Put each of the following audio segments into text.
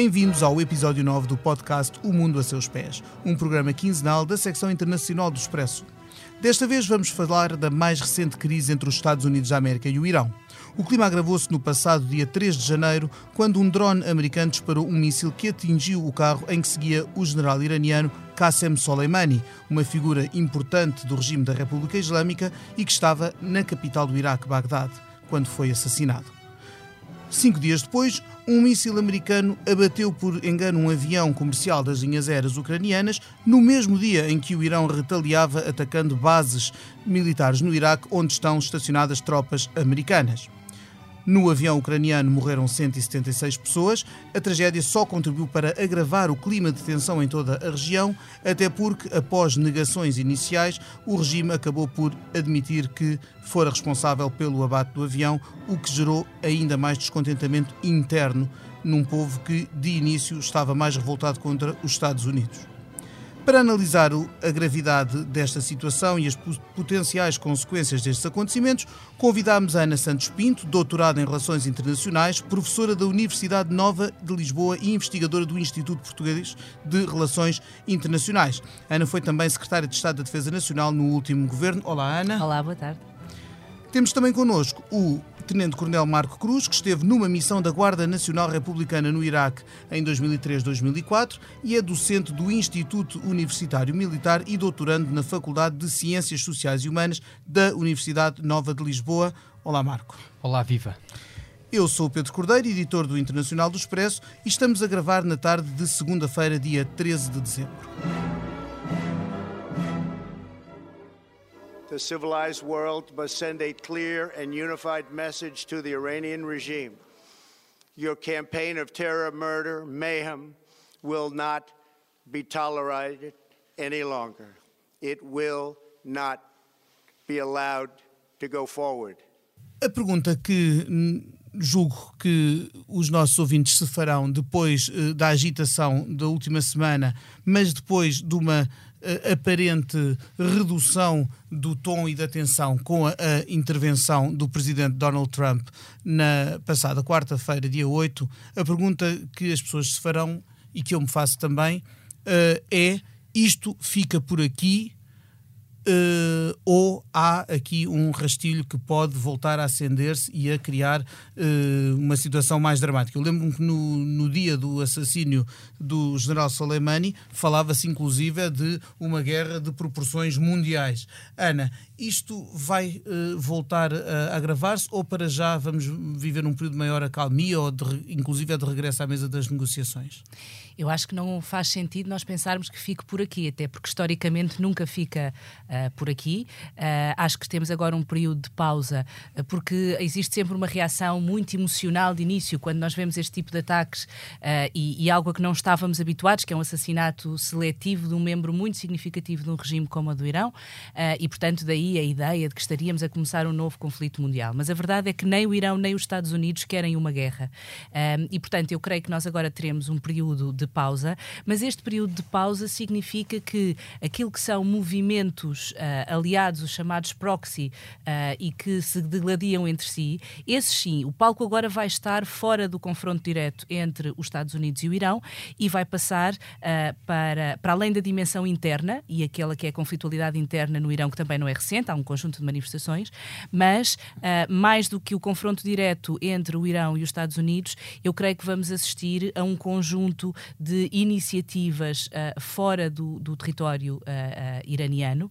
Bem-vindos ao episódio 9 do podcast O Mundo a Seus Pés, um programa quinzenal da secção internacional do Expresso. Desta vez vamos falar da mais recente crise entre os Estados Unidos da América e o Irão. O clima agravou-se no passado dia 3 de janeiro, quando um drone americano disparou um míssil que atingiu o carro em que seguia o general iraniano Qasem Soleimani, uma figura importante do regime da República Islâmica e que estava na capital do Iraque, Bagdade, quando foi assassinado. Cinco dias depois, um míssil americano abateu por engano um avião comercial das linhas aéreas ucranianas no mesmo dia em que o Irão retaliava atacando bases militares no Iraque onde estão estacionadas tropas americanas. No avião ucraniano morreram 176 pessoas. A tragédia só contribuiu para agravar o clima de tensão em toda a região, até porque, após negações iniciais, o regime acabou por admitir que fora responsável pelo abate do avião, o que gerou ainda mais descontentamento interno num povo que, de início, estava mais revoltado contra os Estados Unidos. Para analisar a gravidade desta situação e as potenciais consequências destes acontecimentos, convidámos a Ana Santos Pinto, doutorada em Relações Internacionais, professora da Universidade Nova de Lisboa e investigadora do Instituto Português de Relações Internacionais. Ana foi também secretária de Estado da Defesa Nacional no último governo. Olá, Ana. Olá, boa tarde. Temos também connosco o Tenente-Coronel Marco Cruz, que esteve numa missão da Guarda Nacional Republicana no Iraque em 2003-2004 e é docente do Instituto Universitário Militar e doutorando na Faculdade de Ciências Sociais e Humanas da Universidade Nova de Lisboa. Olá, Marco. Olá, viva. Eu sou o Pedro Cordeiro, editor do Internacional do Expresso, e estamos a gravar na tarde de segunda-feira, dia 13 de dezembro. The civilized world must send a clear and unified message to the Iranian regime. Your campaign of terror, murder, mayhem will not be tolerated any longer. It will not be allowed to go forward. A pergunta que julgo que os nossos ouvintes se farão depois uh, da agitação da última semana, mas depois de uma aparente redução do tom e da tensão com a, a, intervenção do presidente Donald Trump na passada quarta-feira, dia 8, a pergunta que as pessoas se farão e que eu me faço também uh, é: isto fica por aqui? Uh, ou há aqui um rastilho que pode voltar a acender-se e a criar uh, uma situação mais dramática. Eu lembro-me que no, no, dia do assassínio do general Soleimani falava-se inclusive de uma guerra de proporções mundiais. Ana, isto vai uh, voltar a agravar-se ou para já vamos viver um período de maior acalmia ou de, inclusive é de regresso à mesa das negociações? Eu acho que não faz sentido nós pensarmos que fique por aqui, até porque historicamente nunca fica uh, por aqui. Uh, acho que temos agora um período de pausa, uh, porque existe sempre uma reação muito emocional de início quando nós vemos este tipo de ataques e, e, algo a que não estávamos habituados, que é um assassinato seletivo de um membro muito significativo de um regime como o do Irão, e portanto daí a ideia de que estaríamos a começar um novo conflito mundial. Mas a verdade é que nem o Irão nem os Estados Unidos querem uma guerra. e portanto eu creio que nós agora teremos um período de pausa, mas este período de pausa significa que aquilo que são movimentos uh, aliados, os chamados proxy, uh, e que se degladiam entre si, esses sim, o palco agora vai estar fora do confronto direto entre os Estados Unidos e o Irão e vai passar uh, para, para além da dimensão interna e aquela que é a conflitualidade interna no Irão, que também não é recente, há um conjunto de manifestações, mas mais do que o confronto direto entre o Irão e os Estados Unidos, eu creio que vamos assistir a um conjunto de iniciativas uh, fora do, do território uh, iraniano,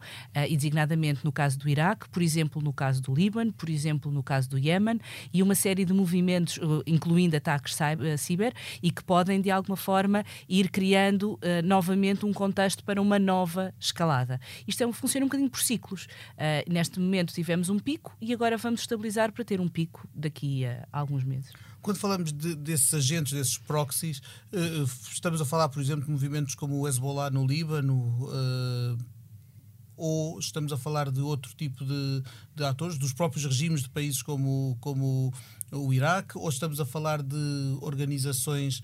e designadamente no caso do Iraque, por exemplo, no caso do Líbano, por exemplo, no caso do Iémen, e uma série de movimentos, incluindo ataques ciber, e que podem, de alguma forma, ir criando novamente um contexto para uma nova escalada. Isto é, funciona um bocadinho por ciclos. neste momento tivemos um pico e agora vamos estabilizar para ter um pico daqui a alguns meses. Quando falamos de, desses agentes, desses proxies, uh, estamos a falar, por exemplo, de movimentos como o Hezbollah no Líbano, uh, ou estamos a falar de outro tipo de, de, atores, dos próprios regimes de países como, como o Iraque, ou estamos a falar de organizações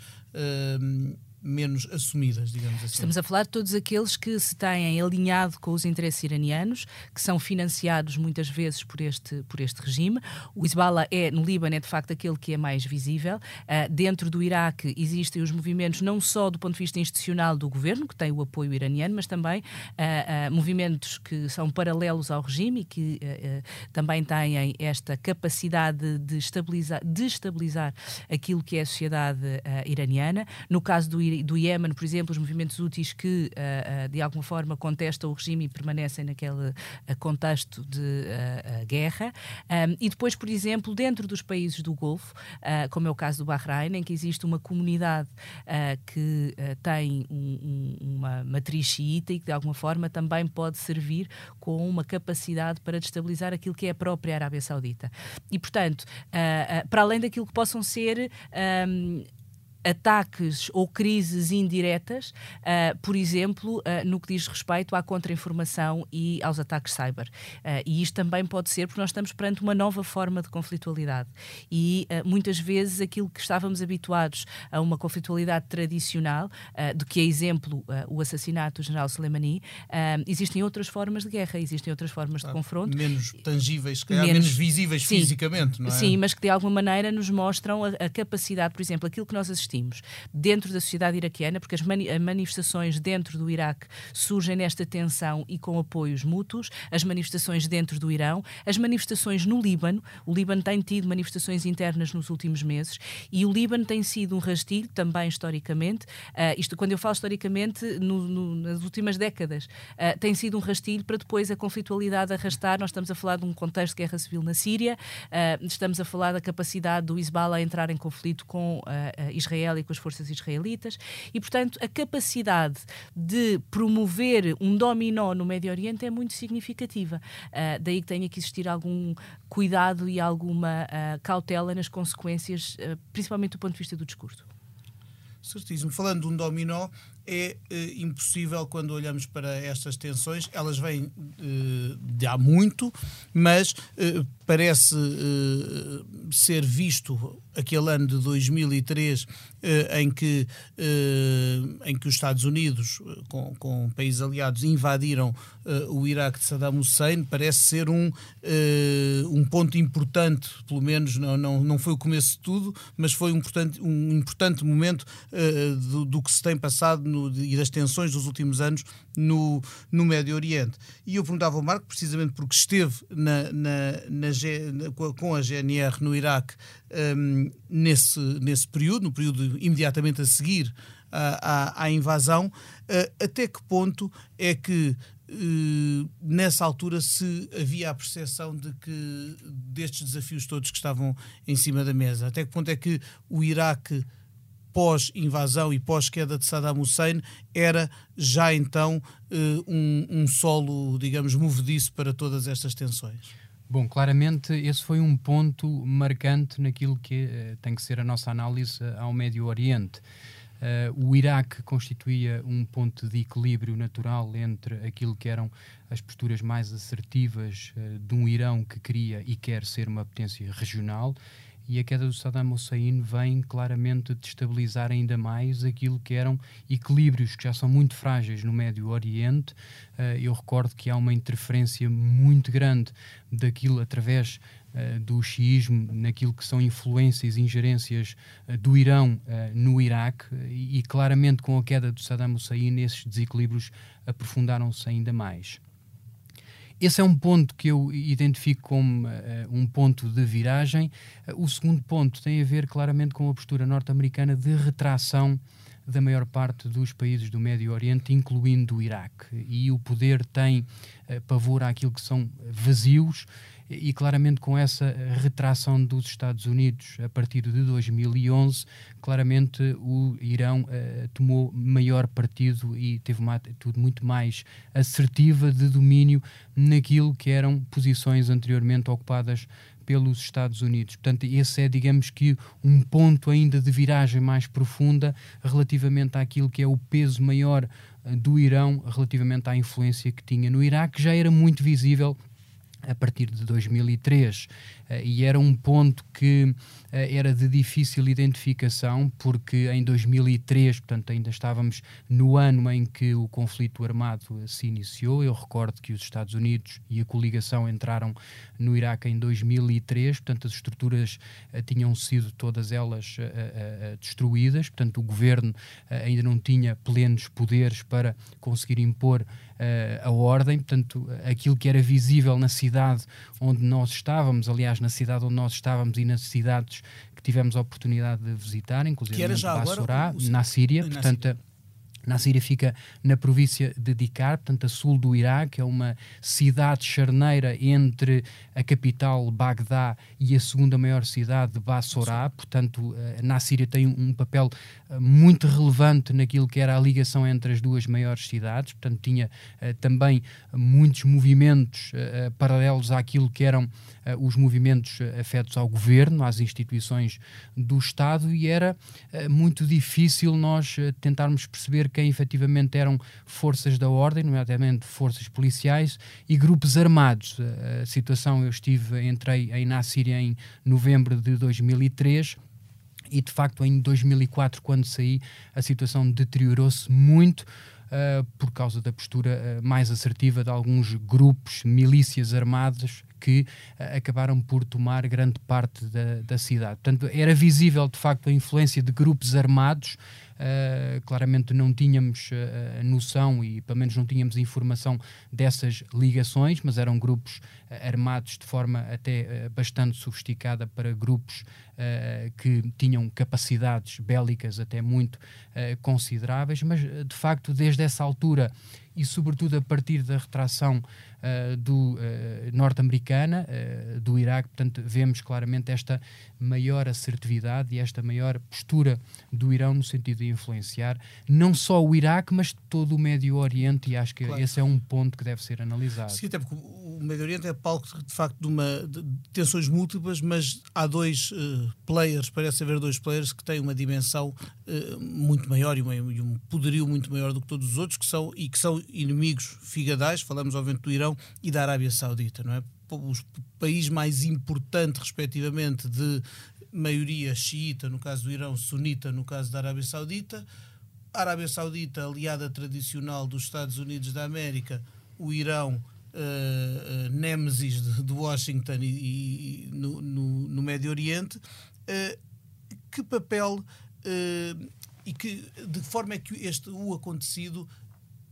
menos assumidas, digamos assim. Estamos a falar de todos aqueles que se têm alinhado com os interesses iranianos, que são financiados muitas vezes por este, por este regime. O Hezbollah é, no Líbano, é de facto aquele que é mais visível. Uh, dentro do Iraque existem os movimentos não só do ponto de vista institucional do governo, que tem o apoio iraniano, mas também uh, uh, movimentos que são paralelos ao regime e que também têm esta capacidade de estabilizar, de estabilizar aquilo que é a sociedade iraniana. No caso do do Iémen, por exemplo, os movimentos úteis que uh, uh, de alguma forma contestam o regime e permanecem naquele uh, contexto de guerra. Um, e depois, por exemplo, dentro dos países do Golfo, como é o caso do Bahrein, em que existe uma comunidade que tem um, um, uma matriz xiita e que de alguma forma também pode servir com uma capacidade para destabilizar aquilo que é a própria Arábia Saudita. E, portanto, para além daquilo que possam ser ataques ou crises indiretas, uh, por exemplo, uh, no que diz respeito à contra-informação e aos ataques cyber. Uh, e isto também pode ser porque nós estamos perante uma nova forma de conflitualidade. E muitas vezes aquilo que estávamos habituados a uma conflitualidade tradicional, do que é exemplo o assassinato do general Soleimani, existem outras formas de guerra, existem outras formas de confronto. Menos tangíveis, calhar, menos, menos visíveis sim, fisicamente, não é? Sim, mas que de alguma maneira nos mostram a, a capacidade, por exemplo, aquilo que nós assistimos assistimos dentro da sociedade iraquiana, porque as mani manifestações dentro do Iraque surgem nesta tensão e com apoios mútuos, as manifestações dentro do Irão, as manifestações no Líbano. O Líbano tem tido manifestações internas nos últimos meses e o Líbano tem sido um rastilho, também historicamente, uh, isto quando eu falo historicamente, no, no, nas últimas décadas, uh, tem sido um rastilho para depois a conflitualidade arrastar. Nós estamos a falar de um contexto de guerra civil na Síria, uh, estamos a falar da capacidade do Hezbollah entrar em conflito com Israel Israel e com as forças israelitas, e, portanto, a capacidade de promover um dominó no Médio Oriente é muito significativa. Uh, daí que tenha que existir algum cuidado e alguma uh, cautela nas consequências, uh, principalmente do ponto de vista do discurso. Certíssimo. Falando de um dominó, é eh, impossível quando olhamos para estas tensões. Elas vêm eh, de há muito, mas eh, parece ser visto aquele ano de 2003 eh, em que em que os Estados Unidos com, com países aliados invadiram o Iraque de Saddam Hussein parece ser um um ponto importante pelo menos não não não foi o começo de tudo mas foi um importante um importante momento do, do que se tem passado no, e das tensões dos últimos anos no, no Médio Oriente. E eu perguntava ao Marco, precisamente porque esteve na, na, na, com a GNR no Iraque um, nesse, nesse período, no período imediatamente a seguir à, à, à invasão, uh, até que ponto é que Uh, nessa altura se havia a percepção de que destes desafios todos que estavam em cima da mesa, até que ponto é que o Iraque pós-invasão e pós-queda de Saddam Hussein era já então uh, um, um solo, digamos, movediço para todas estas tensões? Bom, claramente esse foi um ponto marcante naquilo que uh, tem que ser a nossa análise ao Médio Oriente. Uh, o Iraque constituía um ponto de equilíbrio natural entre aquilo que eram as posturas mais assertivas uh, de um Irão que queria e quer ser uma potência regional e a queda do Saddam Hussein vem claramente destabilizar ainda mais aquilo que eram equilíbrios que já são muito frágeis no Médio Oriente. Uh, eu recordo que há uma interferência muito grande daquilo através uh, do xiismo naquilo que são influências e ingerências uh, do Irão no Iraque e, e claramente com a queda do Saddam Hussein esses desequilíbrios aprofundaram-se ainda mais. Esse é um ponto que eu identifico como uh, um ponto de viragem. Uh, o segundo ponto tem a ver claramente com a postura norte-americana de retração da maior parte dos países do Médio Oriente, incluindo o Iraque. E o poder tem uh, pavor àquilo que são vazios e claramente com essa retração dos Estados Unidos a partir de 2011, claramente o Irão uh, tomou maior partido e teve uma atitude muito mais assertiva de domínio naquilo que eram posições anteriormente ocupadas pelos Estados Unidos. Portanto, esse é, digamos que, um ponto ainda de viragem mais profunda relativamente àquilo que é o peso maior eh, do Irão relativamente à influência que tinha no Iraque, já era muito visível a partir de 2003 eh, e era um ponto que eh, era de difícil identificação porque em 2003, portanto ainda estávamos no ano em que o conflito armado se iniciou, eu recordo que os Estados Unidos e a coligação entraram no Iraque em 2003, portanto as estruturas eh, tinham sido todas elas destruídas, portanto o governo ainda não tinha plenos poderes para conseguir impor a ordem, portanto aquilo que era visível na cidade onde nós estávamos, aliás na cidade onde nós estávamos e nas cidades que tivemos a oportunidade de visitar, inclusive Bassorá, o, na Síria, na portanto Síria. Na Síria fica na província de Dikar, portanto, a sul do Iraque, é uma cidade charneira entre a capital Bagdá e a segunda maior cidade de Bassorá. Portanto, eh, na Síria tem um papel eh, muito relevante naquilo que era a ligação entre as duas maiores cidades. Portanto, tinha uh, também muitos movimentos paralelos àquilo que eram os movimentos afetos ao governo, às instituições do Estado, e era muito difícil nós tentarmos perceber quem efetivamente eram forças da ordem, nomeadamente forças policiais e grupos armados. A situação, eu estive, entrei em, na Síria em novembro de 2003 e de facto em 2004 quando saí a situação deteriorou-se muito uh, por causa da postura uh, mais assertiva de alguns grupos, milícias armadas que uh, acabaram por tomar grande parte da, da cidade. Portanto, era visível de facto a influência de grupos armados Uh, claramente não tínhamos uh, noção e pelo menos não tínhamos informação dessas ligações, mas eram grupos armados de forma até bastante sofisticada para grupos que tinham capacidades bélicas até muito consideráveis, mas de facto desde essa altura e sobretudo a partir da retração uh, do uh, norte-americana uh, do Iraque, portanto vemos claramente esta maior assertividade e esta maior postura do Irão no sentido de influenciar não só o Iraque, mas todo o Médio Oriente e acho que claro. esse é um ponto que deve ser analisado. Sim, até porque o Médio Oriente é palco de facto de uma de tensões múltiplas, mas há dois players, parece haver dois players que têm uma dimensão muito maior e, uma, e um poderio muito maior do que todos os outros que são e que são inimigos figadais, falamos obviamente do Irão e da Arábia Saudita, não é? Os países mais importantes, respectivamente, de maioria xiita, no caso do Irão, sunita, no caso da Arábia Saudita. A Arábia Saudita, aliada tradicional dos Estados Unidos da América, o Irão, uh, uh, nêmesis de, de, Washington e, e no, no, no, Médio Oriente. Uh, que papel e que, de que forma é que este o acontecido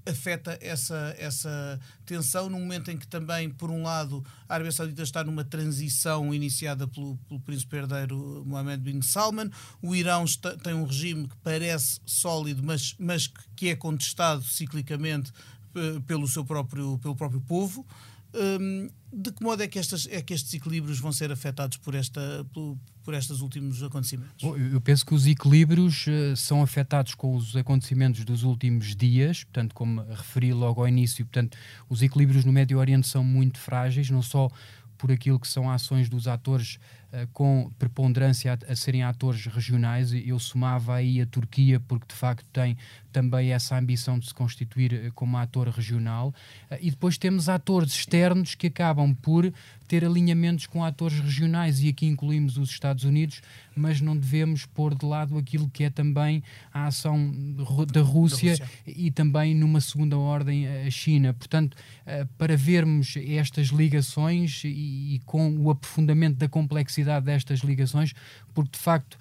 afeta essa, essa tensão num momento em que também, por um lado, a Arábia Saudita está numa transição iniciada pelo, pelo príncipe herdeiro Mohammed bin Salman, o Irão está, tem um regime que parece sólido, mas, mas que é contestado ciclicamente eh, pelo seu próprio, pelo próprio povo. Um, de que modo é que, estas, é que estes equilíbrios vão ser afetados por, esta, por, por estes últimos acontecimentos? Eu penso que os equilíbrios uh, são afetados com os acontecimentos dos últimos dias, portanto, como referi logo ao início, portanto, os equilíbrios no Médio Oriente são muito frágeis, não só por aquilo que são ações dos atores uh, com preponderância a, a, serem atores regionais. Eu somava aí a Turquia, porque de facto tem também essa ambição de se constituir uh, como ator regional. Uh, e depois temos atores externos que acabam por ter alinhamentos com atores regionais, e aqui incluímos os Estados Unidos, mas não devemos pôr de lado aquilo que é também a ação da Rússia, da Rússia. e também, numa segunda ordem, a China. Portanto, para vermos estas ligações e, e com o aprofundamento da complexidade destas ligações, porque de facto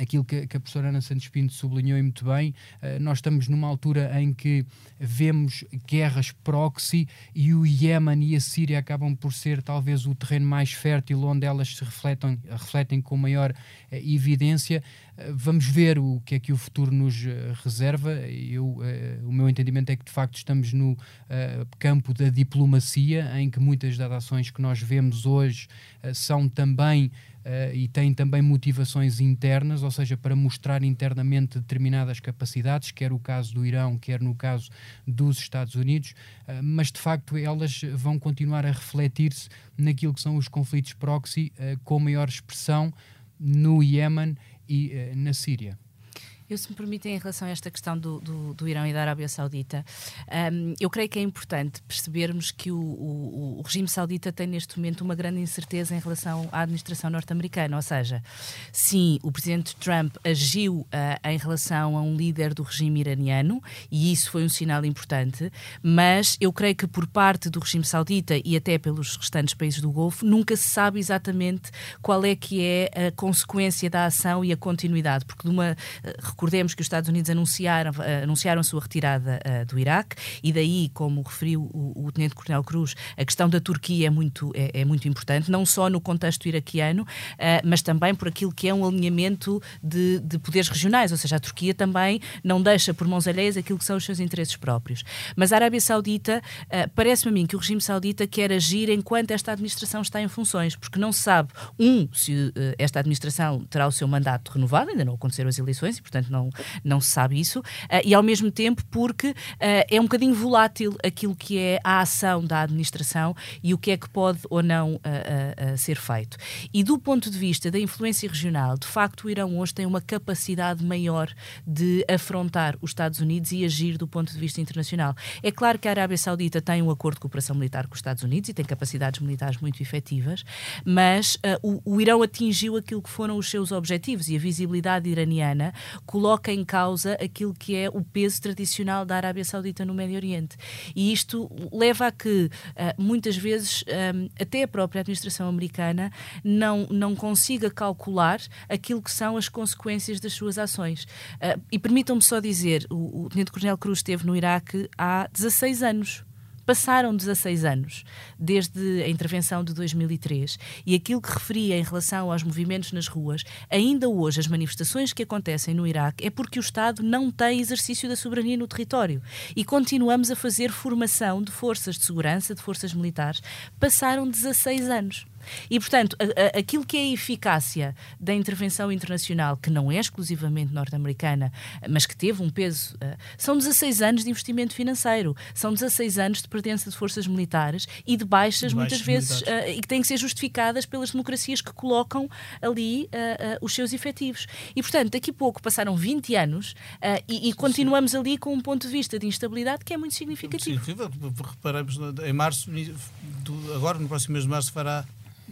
aquilo que, que, a professora Ana Santos Pinto sublinhou muito bem, uh, nós estamos numa altura em que vemos guerras proxy e o Iémen e a Síria acabam por ser talvez o terreno mais fértil onde elas se refletem, refletem com maior uh, evidência. Uh, vamos ver o que é que o futuro nos reserva. Eu, o meu entendimento é que de facto estamos no campo da diplomacia, em que muitas das ações que nós vemos hoje são também Uh, e tem também motivações internas, ou seja, para mostrar internamente determinadas capacidades, quer o caso do Irão, quer no caso dos Estados Unidos, uh, mas de facto elas vão continuar a refletir-se naquilo que são os conflitos proxy uh, com maior expressão no Iémen e na Síria. Eu, se me permitem, em relação a esta questão do, do, do Irão e da Arábia Saudita, um, eu creio que é importante percebermos que o, o, o, regime saudita tem neste momento uma grande incerteza em relação à administração norte-americana. Ou seja, sim, o presidente Trump agiu uh, em relação a um líder do regime iraniano e isso foi um sinal importante, mas eu creio que por parte do regime saudita e até pelos restantes países do Golfo, nunca se sabe exatamente qual é que é a consequência da ação e a continuidade, porque de uma Recordemos que os Estados Unidos anunciaram, uh, anunciaram a sua retirada uh, do Iraque e daí, como referiu o, o Tenente Coronel Cruz, a questão da Turquia é muito, é, é muito importante, não só no contexto iraquiano, uh, mas também por aquilo que é um alinhamento de, de poderes regionais, ou seja, a Turquia também não deixa por mãos alheias aquilo que são os seus interesses próprios. Mas a Arábia Saudita, parece-me a mim que o regime saudita quer agir enquanto esta administração está em funções, porque não se sabe, um, se esta administração terá o seu mandato renovado, ainda não aconteceram as eleições e, portanto, não, não se sabe isso, uh, e ao mesmo tempo porque uh, é um bocadinho volátil aquilo que é a ação da administração e o que é que pode ou não uh, ser feito. E do ponto de vista da influência regional, de facto, o Irão hoje tem uma capacidade maior de afrontar os Estados Unidos e agir do ponto de vista internacional. É claro que a Arábia Saudita tem um acordo de cooperação militar com os Estados Unidos e tem capacidades militares muito efetivas, mas o, o Irão atingiu aquilo que foram os seus objetivos e a visibilidade iraniana coloca em causa aquilo que é o peso tradicional da Arábia Saudita no Médio Oriente. E isto leva a que, uh, muitas vezes, ah, até a própria administração americana não, não consiga calcular aquilo que são as consequências das suas ações. Uh, e permitam-me só dizer, o, o Tenente Coronel Cruz esteve no Iraque há 16 anos. Passaram 16 anos desde a intervenção de 2003 e aquilo que referia em relação aos movimentos nas ruas, ainda hoje as manifestações que acontecem no Iraque é porque o Estado não tem exercício da soberania no território e continuamos a fazer formação de forças de segurança, de forças militares. Passaram 16 anos. E, portanto, a, a, aquilo que é a eficácia da intervenção internacional, que não é exclusivamente norte-americana, mas que teve um peso, uh, são 16 anos de investimento financeiro, são 16 anos de presença de forças militares e de baixas, de muitas vezes, uh, e que têm que ser justificadas pelas democracias que colocam ali uh, os seus efetivos. E, portanto, daqui a pouco passaram 20 anos e, e, continuamos ali com um ponto de vista de instabilidade que é muito significativo. Sim, reparamos, em março, agora no próximo mês de março, fará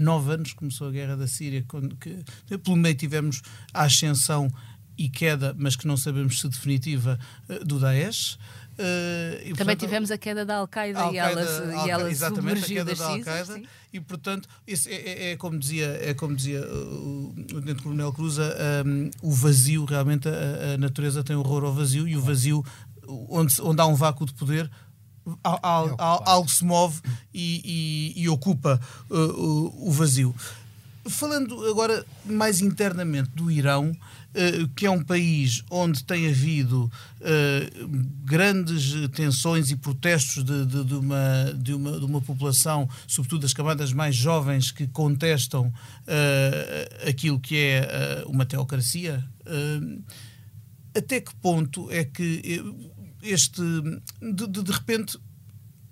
nove anos começou a guerra da Síria, quando, que, pelo meio tivemos a ascensão e queda, mas que não sabemos se definitiva, eh, do Daesh. Uh, e, Também portanto, tivemos a queda da Al-Qaeda Al e ela, Al e ela exatamente, a queda da Al-Qaeda. E, portanto, é, é, é, como dizia, é como dizia uh, o Tenente Coronel Cruz, um, o vazio, realmente a, a, natureza tem horror ao vazio e o vazio, onde, onde há um vácuo de poder, algo se move e, e, e ocupa uh, o, o vazio. Falando agora mais internamente do Irão, Uh, que é um país onde tem havido uh, grandes tensões e protestos de, de, de, uma, de, uma, de uma população, sobretudo das camadas mais jovens, que contestam uh, aquilo que é uma teocracia. até que ponto é que este. De, de, de repente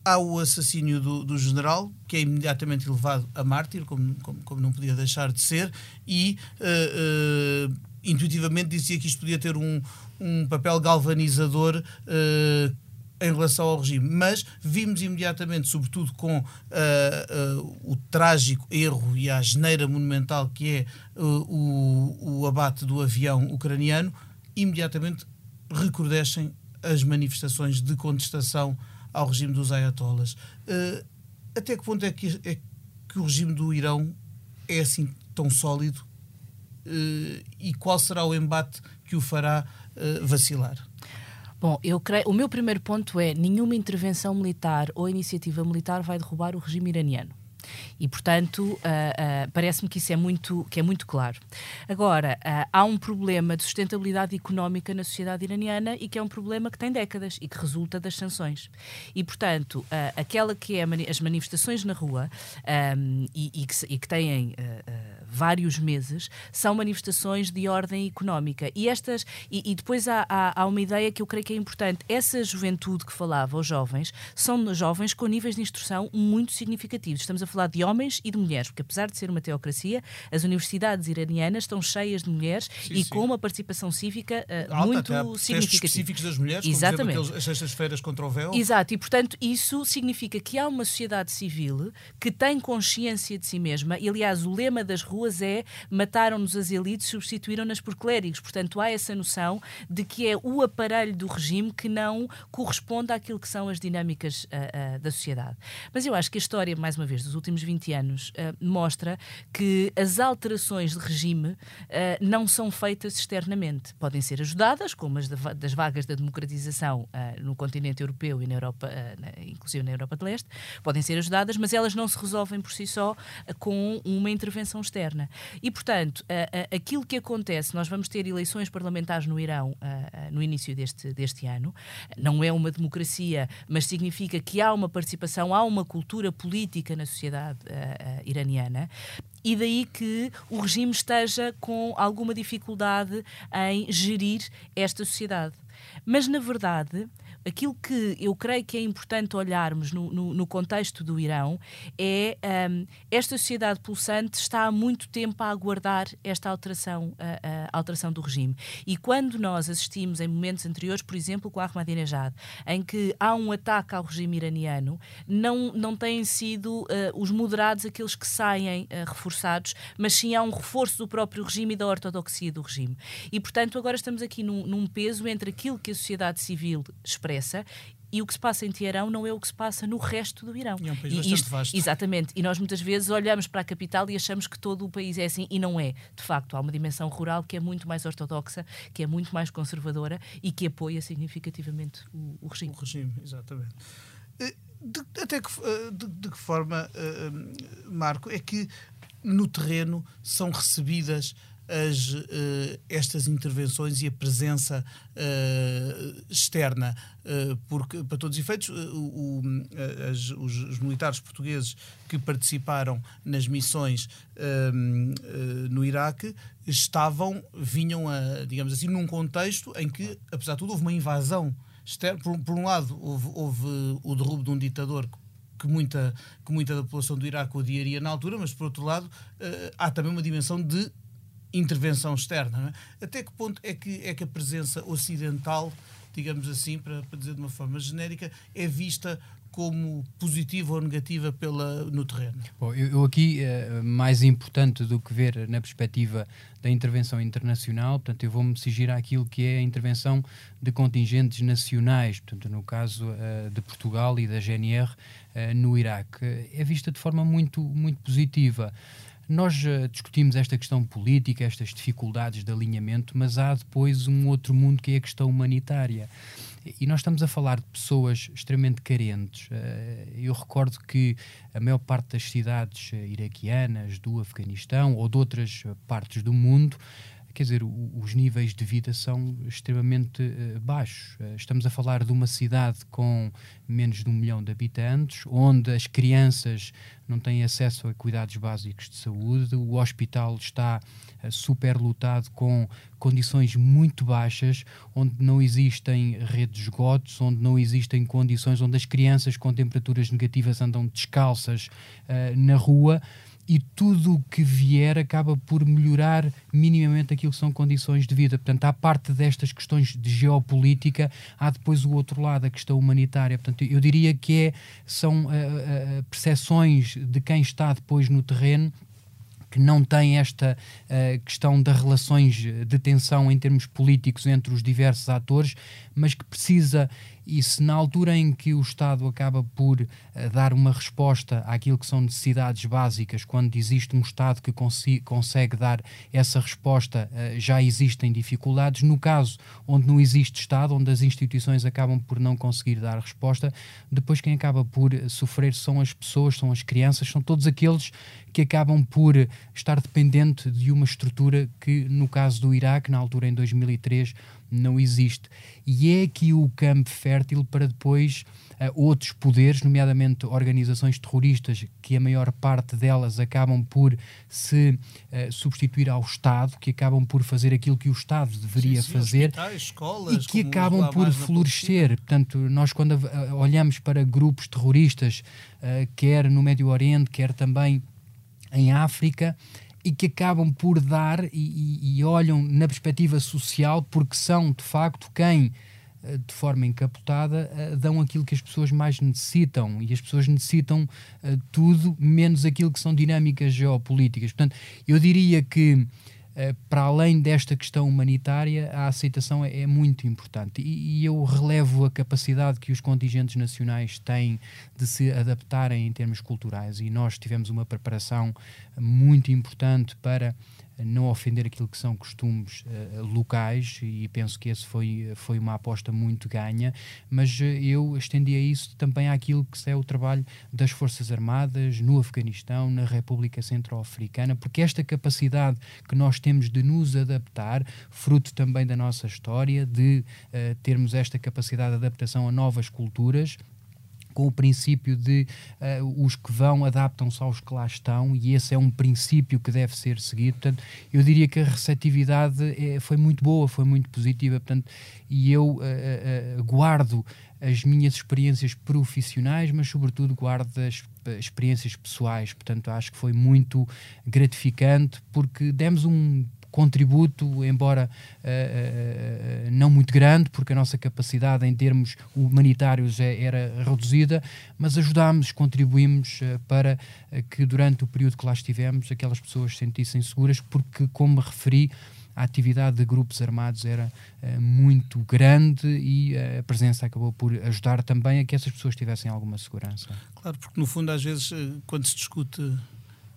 há o assassínio do, do, general, que é imediatamente levado a mártir, como, como, como não podia deixar de ser, e uh, uh, intuitivamente dizia que isto podia ter um, um papel galvanizador uh, em relação ao regime. Mas vimos imediatamente, sobretudo com o trágico erro e a geneira monumental que é o, o abate do avião ucraniano, imediatamente recrudescem as manifestações de contestação ao regime dos ayatollahs. Uh, até que ponto é que, é que o regime do Irão é assim tão sólido uh, e qual será o embate que o fará uh, vacilar? Bom, eu creio, o meu primeiro ponto é nenhuma intervenção militar ou iniciativa militar vai derrubar o regime iraniano. E, portanto, uh, uh, parece-me que isso é muito, que é muito claro. Agora, uh, há um problema de sustentabilidade económica na sociedade iraniana e que é um problema que tem décadas e que resulta das sanções. E, portanto, aquela que é as manifestações na rua um, e, e, que, e, que, têm vários meses, são manifestações de ordem económica. E estas e, e depois há, há, há, uma ideia que eu creio que é importante. Essa juventude que falava, os jovens, são jovens com níveis de instrução muito significativos. Estamos a falar de homens e de mulheres, porque apesar de ser uma teocracia, as universidades iranianas estão cheias de mulheres sim, e sim. com uma participação cívica uh, Alta, muito significativa. específicos das mulheres, Exatamente. como por exemplo, as sextas-feiras contra o véu. Exato, e portanto isso significa que há uma sociedade civil que tem consciência de si mesma, e aliás o lema das ruas é mataram-nos as elites, substituíram-nas por clérigos. Portanto, há essa noção de que é o aparelho do regime que não corresponde àquilo que são as dinâmicas uh, uh, da sociedade. Mas eu acho que a história, mais uma vez, dos últimos 20 anos, uh, mostra que as alterações de regime não são feitas externamente. Podem ser ajudadas, como as das vagas da democratização no continente europeu e na Europa, inclusive na Europa de Leste, podem ser ajudadas, mas elas não se resolvem por si só com uma intervenção externa. E, portanto, aquilo que acontece, nós vamos ter eleições parlamentares no Irão no início deste, deste ano. Não é uma democracia, mas significa que há uma participação, há uma cultura política na sociedade iraniana e daí que o regime esteja com alguma dificuldade em gerir esta sociedade. Mas, na verdade, aquilo que eu creio que é importante olharmos no, no, no contexto do Irão é um, esta sociedade pulsante está há muito tempo a aguardar esta alteração, a, a, alteração do regime. E quando nós assistimos em momentos anteriores, por exemplo, com Ahmadinejad, em que há um ataque ao regime iraniano, não, não têm sido uh, os moderados aqueles que saem uh, reforçados, mas sim há um reforço do próprio regime e da ortodoxia do regime. E, portanto, agora estamos aqui num, num peso entre aquilo que a sociedade civil expressa e o que se passa em Teherão não é o que se passa no resto do Irão. É um país e bastante isto, vasto. Exatamente. E nós muitas vezes olhamos para a capital e achamos que todo o país é assim e não é. De facto, há uma dimensão rural que é muito mais ortodoxa, que é muito mais conservadora e que apoia significativamente o, o regime. O regime, exatamente. Eh, de, até que, eh, de, de que forma, uh, Marco, é que no terreno são recebidas as, uh, estas intervenções e a presença uh, externa, uh, porque, para todos os efeitos, o, as, os, os, militares portugueses que participaram nas missões no Iraque estavam, vinham, a, digamos assim, num contexto em que, apesar de tudo, houve uma invasão externa. Por, por um lado, houve, houve o derrubo de um ditador que muita, que muita da população do Iraque odiaria na altura, mas por outro lado, há também uma dimensão de intervenção externa. É? Até que ponto é que, é que a presença ocidental, digamos assim, para, para dizer de uma forma genérica, é vista como positiva ou negativa pela, no terreno? Bom, eu, eu aqui, uh, mais importante do que ver na perspectiva da intervenção internacional, portanto, eu vou-me exigir àquilo que é a intervenção de contingentes nacionais, portanto, no caso uh, de Portugal e da GNR uh, no Iraque. É vista de forma muito, muito positiva. Nós uh, discutimos esta questão política, estas dificuldades de alinhamento, mas há depois um outro mundo que é a questão humanitária. E nós estamos a falar de pessoas extremamente carentes. Uh, eu recordo que a maior parte das cidades uh, iraquianas, do Afeganistão ou de outras partes do mundo quer dizer, os níveis de vida são extremamente uh, baixos. Uh, estamos a falar de uma cidade com menos de um milhão de habitantes, onde as crianças não têm acesso a cuidados básicos de saúde, o hospital está uh, superlotado com condições muito baixas, onde não existem redes de esgotos, onde não existem condições onde as crianças com temperaturas negativas andam descalças na rua e tudo o que vier acaba por melhorar minimamente aquilo que são condições de vida. Portanto, à parte destas questões de geopolítica, há depois o outro lado, a questão humanitária. Portanto, eu diria que é, são uh, uh, percepções de quem está depois no terreno que não tem esta uh, questão das relações de tensão em termos políticos entre os diversos atores, mas que precisa e se na altura em que o Estado acaba por uh, dar uma resposta àquilo que são necessidades básicas, quando existe um Estado que consegue dar essa resposta, uh, já existem dificuldades. No caso onde não existe Estado, onde as instituições acabam por não conseguir dar resposta, depois quem acaba por sofrer são as pessoas, são as crianças, são todos aqueles que acabam por estar dependente de uma estrutura que, no caso do Iraque, na altura em 2003, não existe. E é aqui o campo fértil para depois uh, outros poderes, nomeadamente organizações terroristas, que a maior parte delas acabam por se uh, substituir ao Estado, que acabam por fazer aquilo que o Estado deveria sim, sim, fazer escolas, e que acabam por florescer. Portanto, nós quando uh, olhamos para grupos terroristas, quer no Médio Oriente, quer também em África, e que acabam por dar e, e, e, olham na perspectiva social porque são de facto quem eh, de forma encapotada eh, dão aquilo que as pessoas mais necessitam e as pessoas necessitam uh, tudo menos aquilo que são dinâmicas geopolíticas. Portanto, eu diria que eh, para além desta questão humanitária, a aceitação é, é muito importante. E, e, eu relevo a capacidade que os contingentes nacionais têm de se adaptarem em termos culturais. E nós tivemos uma preparação muito importante para não ofender aquilo que são costumes uh, locais e penso que esse foi, foi uma aposta muito ganha, mas uh, eu estendia isso também àquilo que é o trabalho das Forças Armadas no Afeganistão, na República Centro-Africana, porque esta capacidade que nós temos de nos adaptar, fruto também da nossa história, de uh, termos esta capacidade de adaptação a novas culturas, com o princípio de uh, os que vão adaptam-se aos que lá estão e esse é um princípio que deve ser seguido. Portanto, eu diria que a receptividade é, foi muito boa, foi muito positiva, portanto, e eu uh, uh, guardo as minhas experiências profissionais, mas sobretudo guardo as experiências pessoais. Portanto, acho que foi muito gratificante porque demos um contributo, embora uh, uh, não muito grande, porque a nossa capacidade em termos humanitários é, era reduzida, mas ajudámos, contribuímos para que durante o período que lá estivemos aquelas pessoas se sentissem seguras, porque, como referi, a atividade de grupos armados era uh, muito grande e uh, a presença acabou por ajudar também a que essas pessoas tivessem alguma segurança. Claro, porque no fundo, às vezes, quando se discute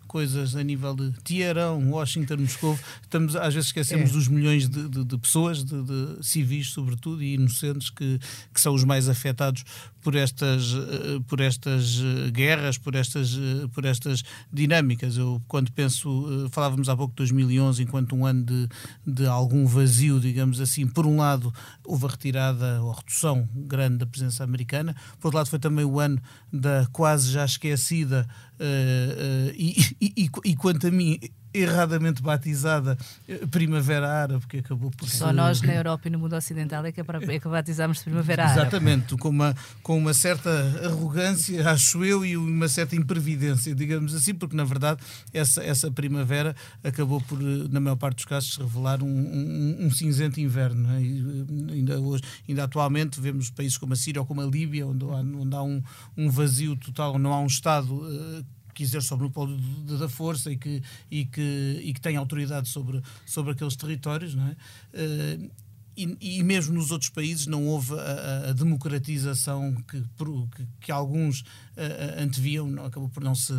coisas a nível de Teherão, Washington, Moscou, estamos, às vezes esquecemos é. dos milhões de, de, de pessoas, de, de, civis sobretudo, e inocentes que, que são os mais afetados por estas, eh, por estas eh, guerras, por estas, eh, por estas dinâmicas. Eu, quando penso, falávamos há pouco de 2011, enquanto um ano de, de algum vazio, digamos assim, por um lado houve a retirada ou a redução grande da presença americana, por outro lado foi também o ano da quase já esquecida uh, uh, e, e, e, e, quanto a mim, erradamente batizada eh, Primavera Árabe, que acabou por Só nós na Europa e no mundo ocidental é que, é que batizamos Primavera Árabe. Exatamente, com uma, com uma certa arrogância, acho eu, e uma certa imprevidência, digamos assim, porque na verdade essa, essa primavera acabou por, eh, na maior parte dos casos, se revelar um, um, um cinzento inverno. É? E, ainda, hoje, ainda atualmente vemos países como a Síria ou como a Líbia, onde há, onde há um, um vazio total, não há um Estado uh, que exerce o monopólio da força e que, e que, e que tem autoridade sobre, sobre aqueles territórios, não é? Uh, e, e, mesmo nos outros países não houve a, a democratização que, que, que alguns uh, anteviam, não, acabou por não se,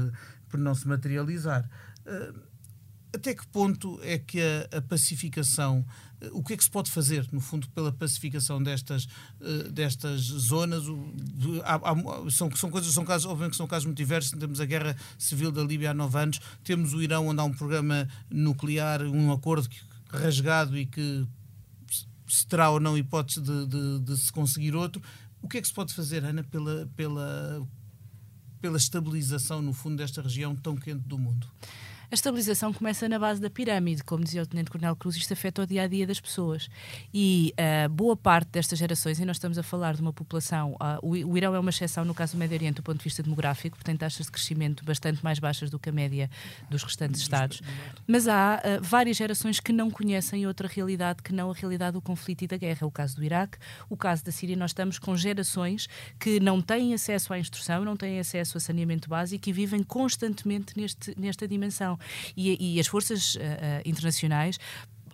por não se materializar. Uh, até que ponto é que a pacificação o que é que se pode fazer, no fundo, pela pacificação destas, uh, destas zonas? Há, há, são, são coisas, são casos, obviamente que são casos muito diversos. Temos a guerra civil da Líbia há nove anos, temos o Irão, onde há um programa nuclear, um acordo que, rasgado e que se terá ou não hipótese de, de, de, se conseguir outro. O que é que se pode fazer, Ana, pela, pela, pela estabilização, no fundo, desta região tão quente do mundo? A estabilização começa na base da pirâmide, como dizia o Tenente Coronel Cruz, isto afeta o dia a dia das pessoas. E uh, boa parte destas gerações, e nós estamos a falar de uma população, uh, o, Irão é uma exceção no caso do Médio Oriente do ponto de vista demográfico, tem taxas de crescimento bastante mais baixas do que a média dos restantes Estados. Mas há uh, várias gerações que não conhecem outra realidade que não a realidade do conflito e da guerra. O caso do Iraque, o caso da Síria, nós estamos com gerações que não têm acesso à instrução, não têm acesso a saneamento básico e vivem constantemente neste, nesta dimensão e, e as forças uh, internacionais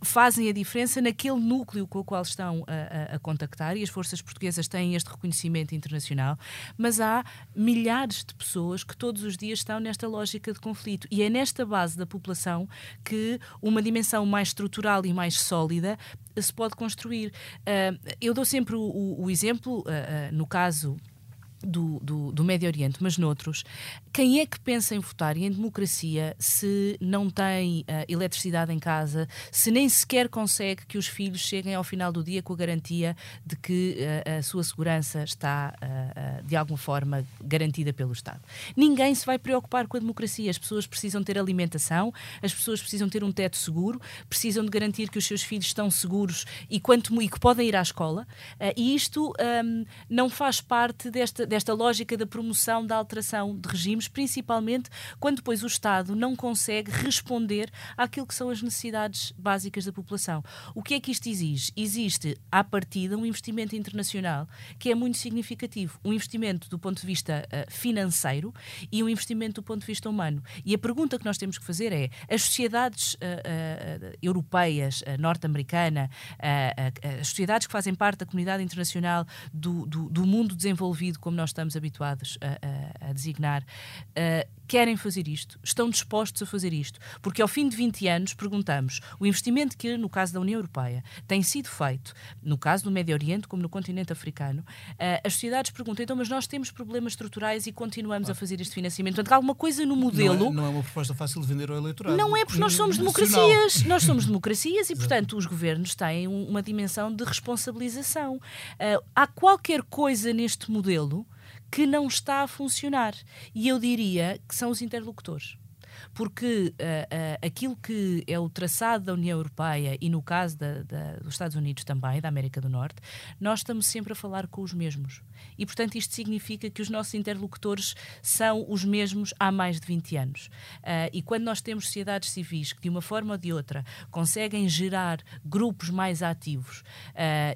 fazem a diferença naquele núcleo com o qual estão a, a, a, contactar e as forças portuguesas têm este reconhecimento internacional, mas há milhares de pessoas que todos os dias estão nesta lógica de conflito e é nesta base da população que uma dimensão mais estrutural e mais sólida se pode construir. Uh, eu dou sempre o, o, exemplo, uh, uh, no caso do, do, do, Médio Oriente, mas noutros, quem é que pensa em votar e em democracia se não tem uh, eletricidade em casa, se nem sequer consegue que os filhos cheguem ao final do dia com a garantia de que uh, a sua segurança está, uh, de alguma forma, garantida pelo Estado? Ninguém se vai preocupar com a democracia. As pessoas precisam ter alimentação, as pessoas precisam ter um teto seguro, precisam de garantir que os seus filhos estão seguros e, quanto, e que podem ir à escola. e isto um, não faz parte desta desta lógica da promoção da alteração de regimes, principalmente quando depois o Estado não consegue responder àquilo que são as necessidades básicas da população. O que é que isto exige? Existe, à partida, um investimento internacional que é muito significativo. Um investimento do ponto de vista uh, financeiro e um investimento do ponto de vista humano. E a pergunta que nós temos que fazer é: as sociedades uh, uh, europeias, norte-americana, as sociedades que fazem parte da comunidade internacional do, do, do mundo desenvolvido, como nós nós estamos habituados a, a, a designar, uh, querem fazer isto, estão dispostos a fazer isto. Porque ao fim de 20 anos perguntamos: o investimento que, no caso da União Europeia, tem sido feito, no caso do Médio Oriente, como no continente africano, uh, as sociedades perguntam: então, mas nós temos problemas estruturais e continuamos ah. a fazer este financiamento. Portanto, alguma coisa no modelo. Não é, não é, uma proposta fácil de vender ao eleitorado. Não é, porque nós somos democracias. Nós somos democracias e, portanto, os governos têm uma dimensão de responsabilização. Uh, há qualquer coisa neste modelo que não está a funcionar. E eu diria que são os interlocutores porque uh, uh, aquilo que é o traçado da União Europeia e no caso da, da, dos Estados Unidos também, da América do Norte, nós estamos sempre a falar com os mesmos. E, portanto, isto significa que os nossos interlocutores são os mesmos há mais de 20 anos. Uh, e quando nós temos sociedades civis que, de uma forma ou de outra, conseguem gerar grupos mais ativos,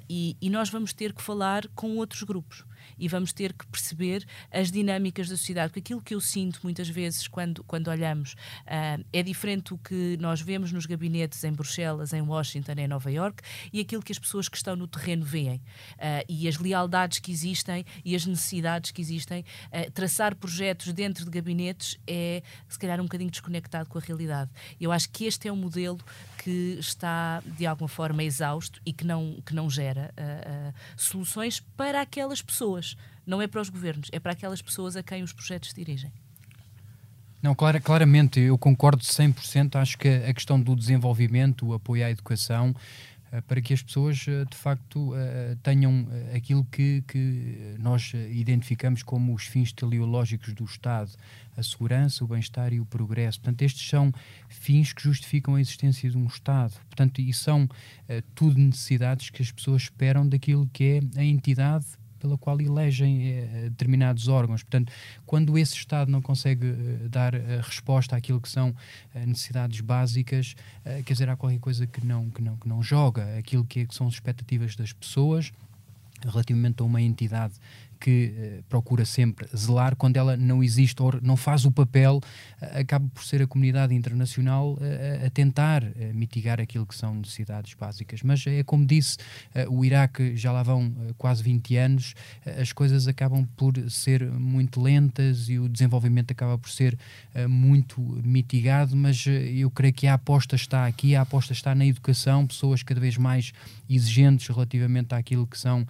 e, e nós vamos ter que falar com outros grupos e vamos ter que perceber as dinâmicas da sociedade. Porque aquilo que eu sinto muitas vezes quando, quando olhamos uh, é diferente do que nós vemos nos gabinetes em Bruxelas, em Washington, em Nova York e aquilo que as pessoas que estão no terreno veem. Uh, e as lealdades que existem e as necessidades que existem. Uh, traçar projetos dentro de gabinetes é, se calhar, um bocadinho desconectado com a realidade. Eu acho que este é um modelo que está, de alguma forma, exausto e que não, que não gera soluções para aquelas pessoas não é para os governos, é para aquelas pessoas a quem os projetos se dirigem. Não, clara, claramente, eu concordo 100%. Acho que a questão do desenvolvimento, o apoio à educação, para que as pessoas, eh, de facto, eh, tenham aquilo que, que nós identificamos como os fins teleológicos do Estado, a segurança, o bem-estar e o progresso. Portanto, estes são fins que justificam a existência de um Estado. Portanto, e são tudo necessidades que as pessoas esperam daquilo que é a entidade pela qual elegem eh, determinados órgãos. Portanto, quando esse Estado não consegue eh, dar eh, resposta àquilo que são necessidades básicas, quer dizer, há qualquer coisa que não, que não, que não joga, aquilo que, é, que são as expectativas das pessoas relativamente a uma entidade que uh, procura sempre zelar quando ela não existe ou não faz o papel, uh, acaba por ser a comunidade internacional uh, a tentar mitigar aquilo que são necessidades básicas. Mas é como disse, o Iraque já lá vão quase 20 anos, as coisas acabam por ser muito lentas e o desenvolvimento acaba por ser muito mitigado, mas eu creio que a aposta está aqui, a aposta está na educação, pessoas cada vez mais exigentes relativamente àquilo que são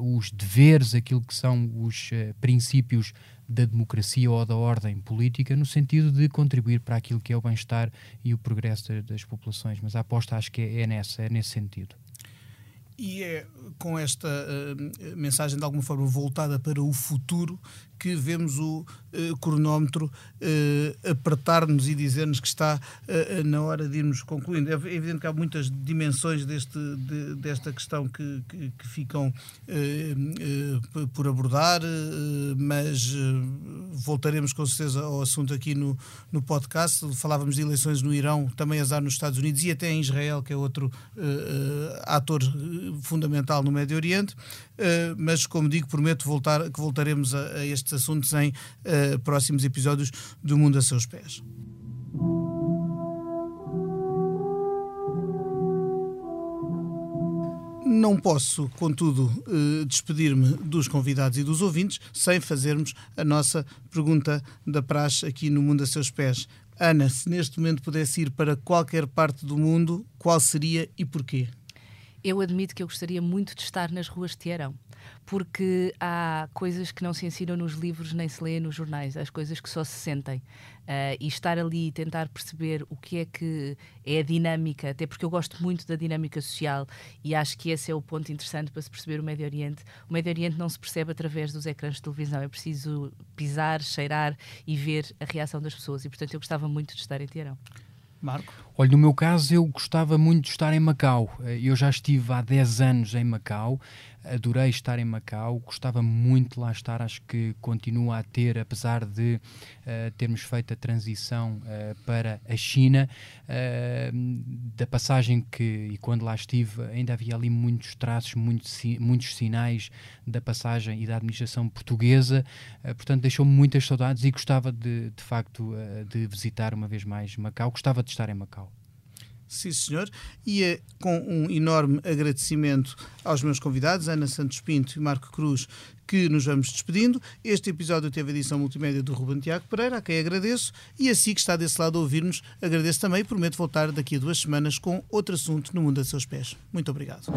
os deveres, aquilo que são os uh, princípios da democracia ou da ordem política, no sentido de contribuir para aquilo que é o bem-estar e o progresso das populações. Mas a aposta acho que é, é nessa, é nesse sentido. E é com esta uh, mensagem de alguma forma voltada para o futuro que vemos o uh, cronómetro uh, apertar-nos e dizer-nos que está uh, na hora de irmos concluindo. É evidente que há muitas dimensões deste, de, desta questão que, que, que ficam por abordar, mas voltaremos com certeza ao assunto aqui no, no podcast. Falávamos de eleições no Irão, também azar nos Estados Unidos e até em Israel, que é outro ator fundamental no Médio Oriente. mas, como digo, prometo voltar, que voltaremos a, a este estes assuntos em uh, próximos episódios do Mundo a Seus Pés. Não posso, contudo, eh, despedir-me dos convidados e dos ouvintes sem fazermos a nossa pergunta da praxe aqui no Mundo a Seus Pés. Ana, se neste momento pudesse ir para qualquer parte do mundo, qual seria e porquê? Eu admito que eu gostaria muito de estar nas ruas de Teherão, porque há coisas que não se ensinam nos livros nem se lêem nos jornais, há coisas que só se sentem. Uh, e estar ali e tentar perceber o que é que é a dinâmica, até porque eu gosto muito da dinâmica social e acho que esse é o ponto interessante para se perceber o Médio Oriente. O Médio Oriente não se percebe através dos ecrãs de televisão, é preciso pisar, cheirar e ver a reação das pessoas. E portanto eu gostava muito de estar em Teherão. Marco? Olha, no meu caso, eu gostava muito de estar em Macau. Eh, eu já estive há 10 anos em Macau, adorei estar em Macau, gostava muito de lá estar, acho que continua a ter, apesar de uh, termos feito a transição uh, para a China, uh, da passagem que, e quando lá estive, ainda havia ali muitos traços, muitos, muitos sinais da passagem e da administração portuguesa, portanto deixou-me muitas saudades e gostava de, de facto de visitar uma vez mais Macau, gostava de estar em Macau. Sim, senhor. E é com um enorme agradecimento aos meus convidados, Ana Santos Pinto e Marco Cruz, que nos vamos despedindo. Este episódio teve a edição multimédia do Ruben Tiago Pereira, a quem agradeço, e assim que está desse lado a ouvir-nos, agradeço também e prometo voltar daqui a duas semanas com outro assunto no mundo a seus pés. Muito obrigado.